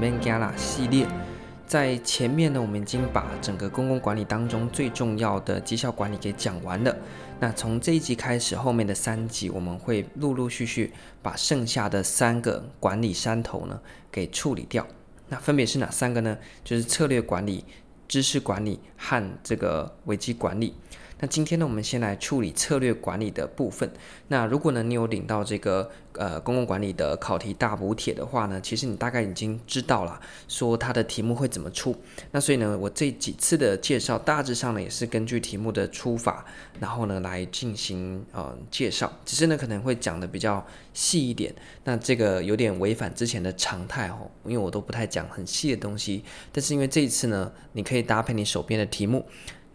Mangala 系列，在前面呢，我们已经把整个公共管理当中最重要的绩效管理给讲完了。那从这一集开始，后面的三集我们会陆陆续续把剩下的三个管理山头呢给处理掉。那分别是哪三个呢？就是策略管理、知识管理和这个危机管理。那今天呢，我们先来处理策略管理的部分。那如果呢，你有领到这个呃公共管理的考题大补帖的话呢，其实你大概已经知道了，说它的题目会怎么出。那所以呢，我这几次的介绍大致上呢，也是根据题目的出法，然后呢来进行呃介绍。只是呢，可能会讲的比较细一点。那这个有点违反之前的常态哦，因为我都不太讲很细的东西。但是因为这一次呢，你可以搭配你手边的题目。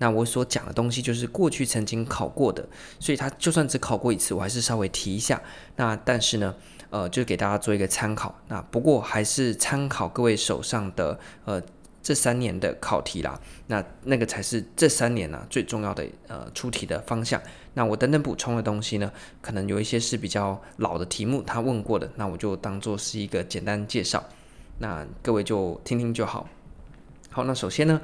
那我所讲的东西就是过去曾经考过的，所以他就算只考过一次，我还是稍微提一下。那但是呢，呃，就给大家做一个参考。那不过还是参考各位手上的呃这三年的考题啦。那那个才是这三年呢、最重要的呃出题的方向。那我等等补充的东西呢，可能有一些是比较老的题目，他问过的，那我就当做是一个简单介绍。那各位就听听就好。好，那首先呢。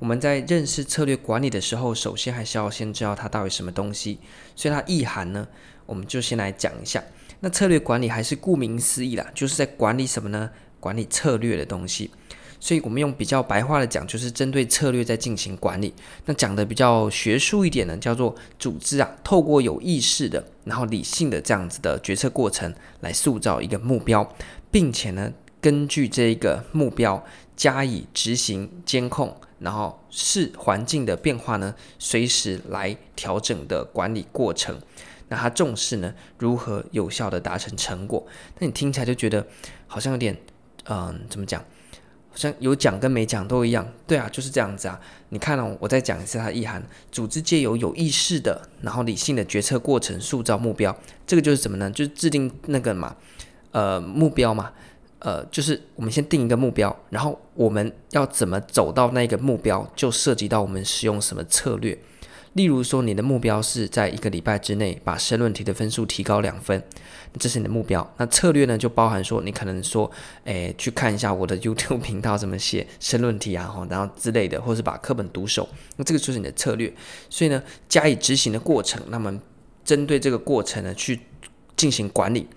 我们在认识策略管理的时候，首先还是要先知道它到底什么东西。所以它意涵呢，我们就先来讲一下。那策略管理还是顾名思义啦，就是在管理什么呢？管理策略的东西。所以我们用比较白话的讲，就是针对策略在进行管理。那讲的比较学术一点呢，叫做组织啊，透过有意识的，然后理性的这样子的决策过程，来塑造一个目标，并且呢，根据这一个目标加以执行监控。然后视环境的变化呢，随时来调整的管理过程。那他重视呢，如何有效的达成成果。那你听起来就觉得好像有点，嗯、怎么讲？好像有讲跟没讲都一样。对啊，就是这样子啊。你看了、哦，我再讲一次它的意涵：组织借由有意识的，然后理性的决策过程，塑造目标。这个就是什么呢？就是制定那个嘛，呃，目标嘛。呃，就是我们先定一个目标，然后我们要怎么走到那个目标，就涉及到我们使用什么策略。例如说，你的目标是在一个礼拜之内把申论题的分数提高两分，这是你的目标。那策略呢，就包含说，你可能说，诶，去看一下我的 YouTube 频道怎么写申论题啊，然后之类的，或是把课本读熟。那这个就是你的策略。所以呢，加以执行的过程，那么针对这个过程呢，去进行管理。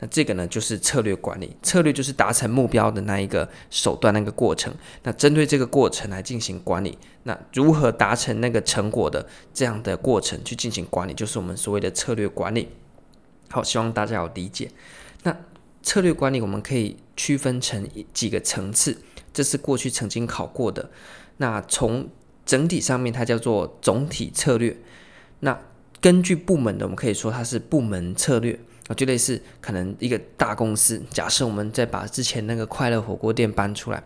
那这个呢，就是策略管理。策略就是达成目标的那一个手段，那个过程。那针对这个过程来进行管理，那如何达成那个成果的这样的过程去进行管理，就是我们所谓的策略管理。好，希望大家有理解。那策略管理我们可以区分成几个层次，这是过去曾经考过的。那从整体上面，它叫做总体策略。那根据部门的，我们可以说它是部门策略。就类似可能一个大公司，假设我们再把之前那个快乐火锅店搬出来，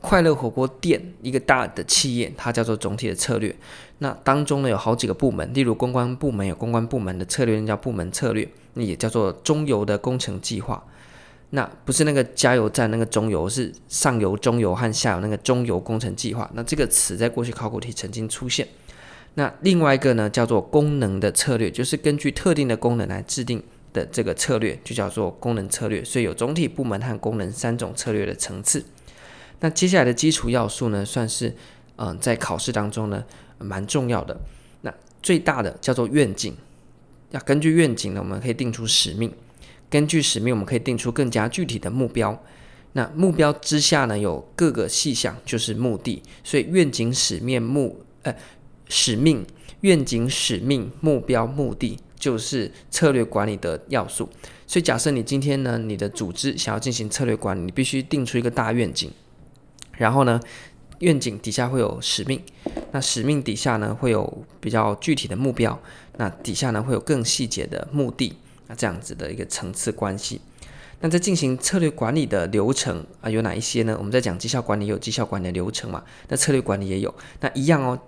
快乐火锅店一个大的企业，它叫做总体的策略。那当中呢，有好几个部门，例如公关部门有公关部门的策略，叫部门策略，那也叫做中游的工程计划。那不是那个加油站那个中游，是上游、中游和下游那个中游工程计划。那这个词在过去考古题曾经出现。那另外一个呢，叫做功能的策略，就是根据特定的功能来制定。的这个策略就叫做功能策略，所以有总体部门和功能三种策略的层次。那接下来的基础要素呢，算是嗯、在考试当中呢蛮重要的。那最大的叫做愿景，要根据愿景呢，我们可以定出使命；根据使命，我们可以定出更加具体的目标。那目标之下呢，有各个细项，就是目的。所以愿景、使命、目呃使命、愿景、使命、目标、目的。就是策略管理的要素，所以假设你今天呢，你的组织想要进行策略管理，你必须定出一个大愿景，然后呢，愿景底下会有使命，那使命底下呢会有比较具体的目标，那底下呢会有更细节的目的，那这样子的一个层次关系。那在进行策略管理的流程啊，有哪一些呢？我们在讲绩效管理有绩效管理的流程嘛，那策略管理也有，那一样哦。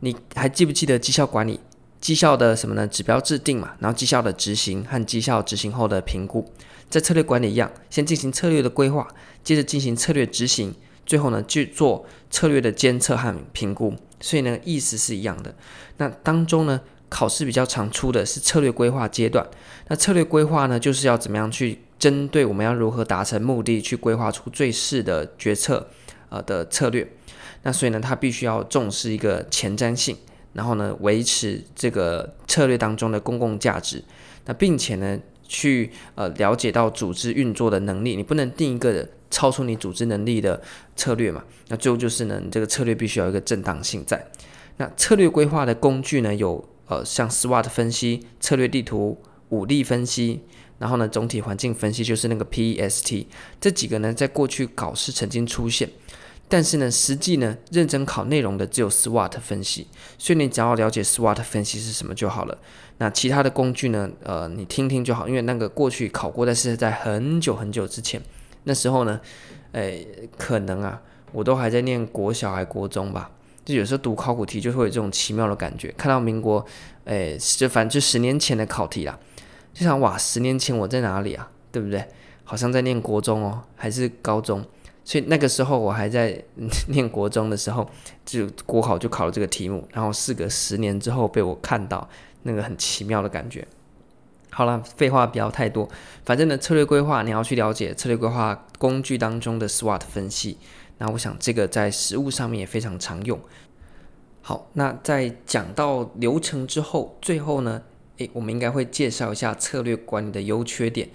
你还记不记得绩效管理？绩效的什么呢？指标制定嘛，然后绩效的执行和绩效执行后的评估，在策略管理一样，先进行策略的规划，接着进行策略执行，最后呢去做策略的监测和评估。所以呢，意思是一样的。那当中呢，考试比较常出的是策略规划阶段。那策略规划呢，就是要怎么样去针对我们要如何达成目的去规划出最适的决策呃的策略。那所以呢，它必须要重视一个前瞻性，然后呢，维持这个策略当中的公共价值。那并且呢，去呃了解到组织运作的能力，你不能定一个超出你组织能力的策略嘛。那最后就是呢，你这个策略必须要有一个正当性在。那策略规划的工具呢，有呃像 SWOT 分析、策略地图、五力分析，然后呢，总体环境分析就是那个 PEST 这几个呢，在过去考试曾经出现。但是呢，实际呢，认真考内容的只有 SWOT 分析，所以你只要了解 SWOT 分析是什么就好了。那其他的工具呢，呃，你听听就好，因为那个过去考过，但是在很久很久之前，那时候呢，诶，可能啊，我都还在念国小还国中吧，就有时候读考古题就会有这种奇妙的感觉，看到民国，诶，就反正就十年前的考题啦，就想哇，十年前我在哪里啊？对不对？好像在念国中哦，还是高中？所以那个时候我还在 念国中的时候，就国考就考了这个题目，然后事隔十年之后被我看到，那个很奇妙的感觉。好了，废话不要太多，反正呢，策略规划你要去了解策略规划工具当中的 SWOT 分析，那我想这个在实务上面也非常常用。好，那在讲到流程之后，最后呢，诶，我们应该会介绍一下策略管理的优缺点。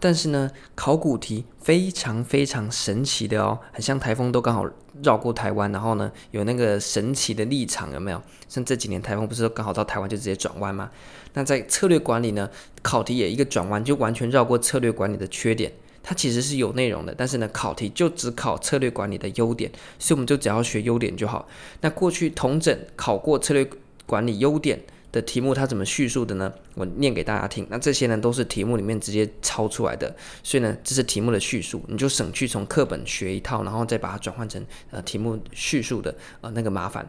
但是呢，考古题非常非常神奇的哦，很像台风都刚好绕过台湾，然后呢有那个神奇的立场，有没有？像这几年台风不是刚好到台湾就直接转弯吗？那在策略管理呢，考题也一个转弯就完全绕过策略管理的缺点，它其实是有内容的，但是呢考题就只考策略管理的优点，所以我们就只要学优点就好。那过去统整考过策略管理优点的题目，它怎么叙述的呢？我念给大家听。那这些呢，都是题目里面直接抄出来的，所以呢，这是题目的叙述，你就省去从课本学一套，然后再把它转换成呃题目叙述的呃那个麻烦。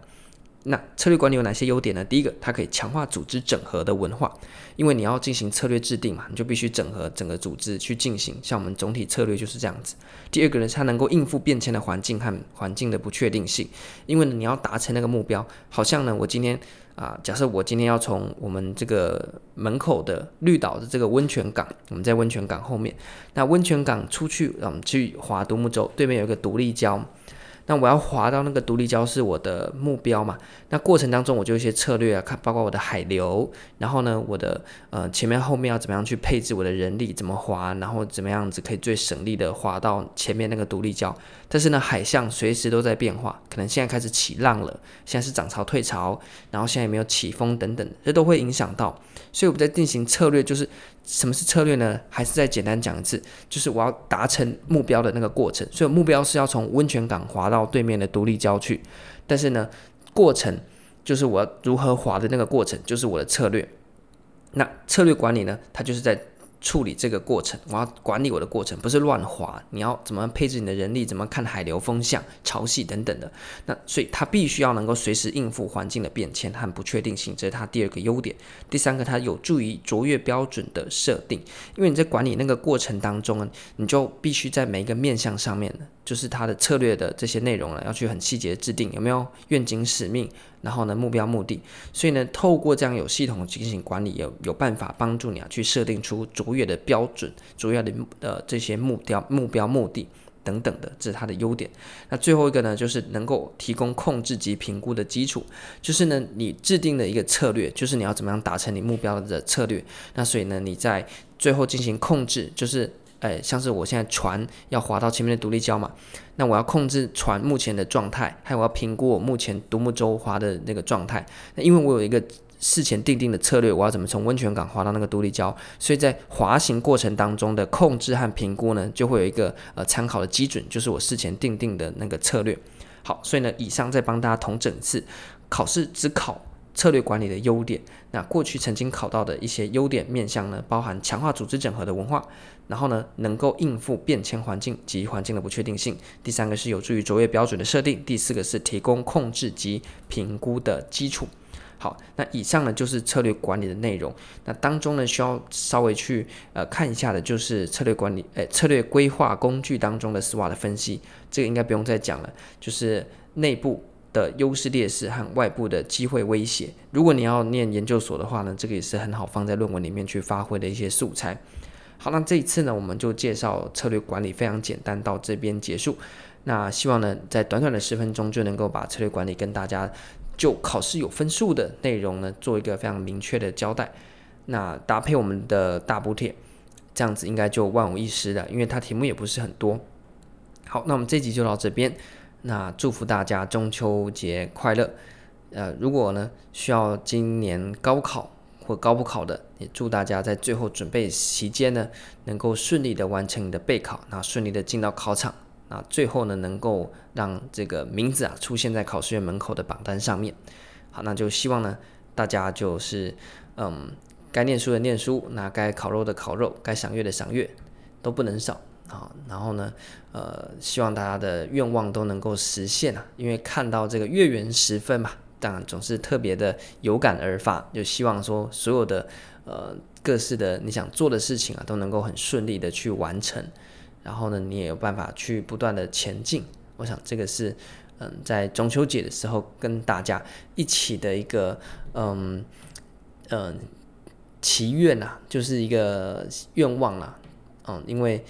那策略管理有哪些优点呢？第一个，它可以强化组织整合的文化，因为你要进行策略制定嘛，你就必须整合整个组织去进行。像我们总体策略就是这样子。第二个呢，它能够应付变迁的环境和环境的不确定性，因为呢，你要达成那个目标，好像呢，我今天啊、假设我今天要从我们这个门口的绿岛的这个温泉港，我们在温泉港后面，那温泉港出去，我们去划独木舟，对面有一个独立礁。那我要滑到那个独立礁是我的目标嘛？那过程当中我就一些策略啊，看包括我的海流，然后呢，我的呃前面后面要怎么样去配置我的人力，怎么滑，然后怎么样子可以最省力的滑到前面那个独立礁。但是呢，海象随时都在变化，可能现在开始起浪了，现在是涨潮退潮，然后现在也没有起风等等，这都会影响到。所以我们在进行策略就是。什么是策略呢？还是再简单讲一次，就是我要达成目标的那个过程。所以目标是要从温泉港滑到对面的独立礁去，但是呢，过程就是我如何滑的那个过程，就是我的策略。那策略管理呢，它就是在。处理这个过程，我要管理我的过程，不是乱滑。你要怎么配置你的人力，怎么看海流、风向、潮汐等等的。那所以它必须要能够随时应付环境的变迁和不确定性，这是它第二个优点。第三个，它有助于卓越标准的设定，因为你在管理那个过程当中呢，你就必须在每一个面向上面的，就是它的策略的这些内容呢，要去很细节制定，有没有愿景使命？然后呢，目标目的，所以呢，透过这样有系统进行管理，有有办法帮助你啊，去设定出卓越的标准、卓越的呃这些目标、目标目的等等的，这是它的优点。那最后一个呢，就是能够提供控制及评估的基础，就是呢，你制定的一个策略，就是你要怎么样达成你目标的策略。那所以呢，你在最后进行控制，就是。哎，像是我现在船要划到前面的独立礁嘛，那我要控制船目前的状态，还有我要评估我目前独木舟划的那个状态。那因为我有一个事前定定的策略，我要怎么从温泉港划到那个独立礁，所以在滑行过程当中的控制和评估呢，就会有一个呃参考的基准，就是我事前定定的那个策略。好，所以呢，以上再帮大家统整次，考试只考策略管理的优点。那过去曾经考到的一些优点面向呢，包含强化组织整合的文化。然后呢，能够应付变迁环境及环境的不确定性。第三个是有助于卓越标准的设定。第四个是提供控制及评估的基础。好，那以上呢就是策略管理的内容。那当中呢需要稍微去呃看一下的就是策略管理，诶，策略规划工具当中的 SWOT 的分析。这个应该不用再讲了，就是内部的优势劣势和外部的机会威胁。如果你要念研究所的话呢，这个也是很好放在论文里面去发挥的一些素材。好，那这一次呢，我们就介绍策略管理非常简单，到这边结束。那希望呢，在短短的十分钟就能够把策略管理跟大家就考试有分数的内容呢，做一个非常明确的交代。那搭配我们的大补帖，这样子应该就万无一失了，因为它题目也不是很多。好，那我们这集就到这边。那祝福大家中秋节快乐。呃，如果呢需要今年高考或高补考的，也祝大家在最后准备期间呢，能够顺利的完成你的备考，那顺利的进到考场，那最后呢能够让这个名字啊出现在考试院门口的榜单上面。好，那就希望呢大家就是嗯，该念书的念书，那该烤肉的烤肉，该赏月的赏月，都不能少。啊，然后呢，呃，希望大家的愿望都能够实现啊，因为看到这个月圆时分嘛，当然总是特别的有感而发，就希望说所有的呃各式的你想做的事情啊，都能够很顺利的去完成，然后呢，你也有办法去不断的前进。我想这个是嗯，在中秋节的时候跟大家一起的一个嗯嗯祈愿啊，就是一个愿望啦，嗯，因为。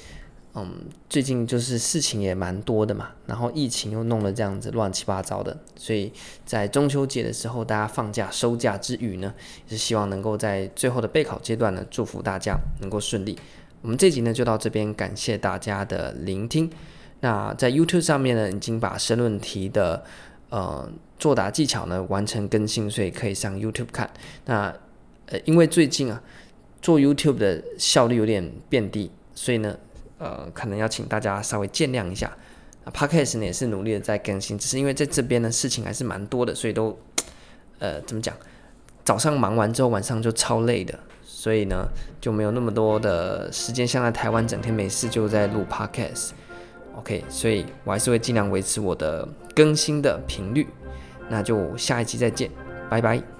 嗯，最近就是事情也蛮多的嘛，然后疫情又弄得这样子乱七八糟的，所以在中秋节的时候，大家放假收假之余呢，也是希望能够在最后的备考阶段呢，祝福大家能够顺利。我们这集呢就到这边，感谢大家的聆听。那在 YouTube 上面呢，已经把申论题的呃作答技巧呢完成更新，所以可以上 YouTube 看。那呃，因为最近啊做 YouTube 的效率有点变低，所以呢。呃，可能要请大家稍微见谅一下。啊，Podcast 呢也是努力的在更新，只是因为在这边呢事情还是蛮多的，所以都呃怎么讲，早上忙完之后晚上就超累的，所以呢就没有那么多的时间，像在台湾整天没事就在录 Podcast。OK，所以我还是会尽量维持我的更新的频率。那就下一期再见，拜拜。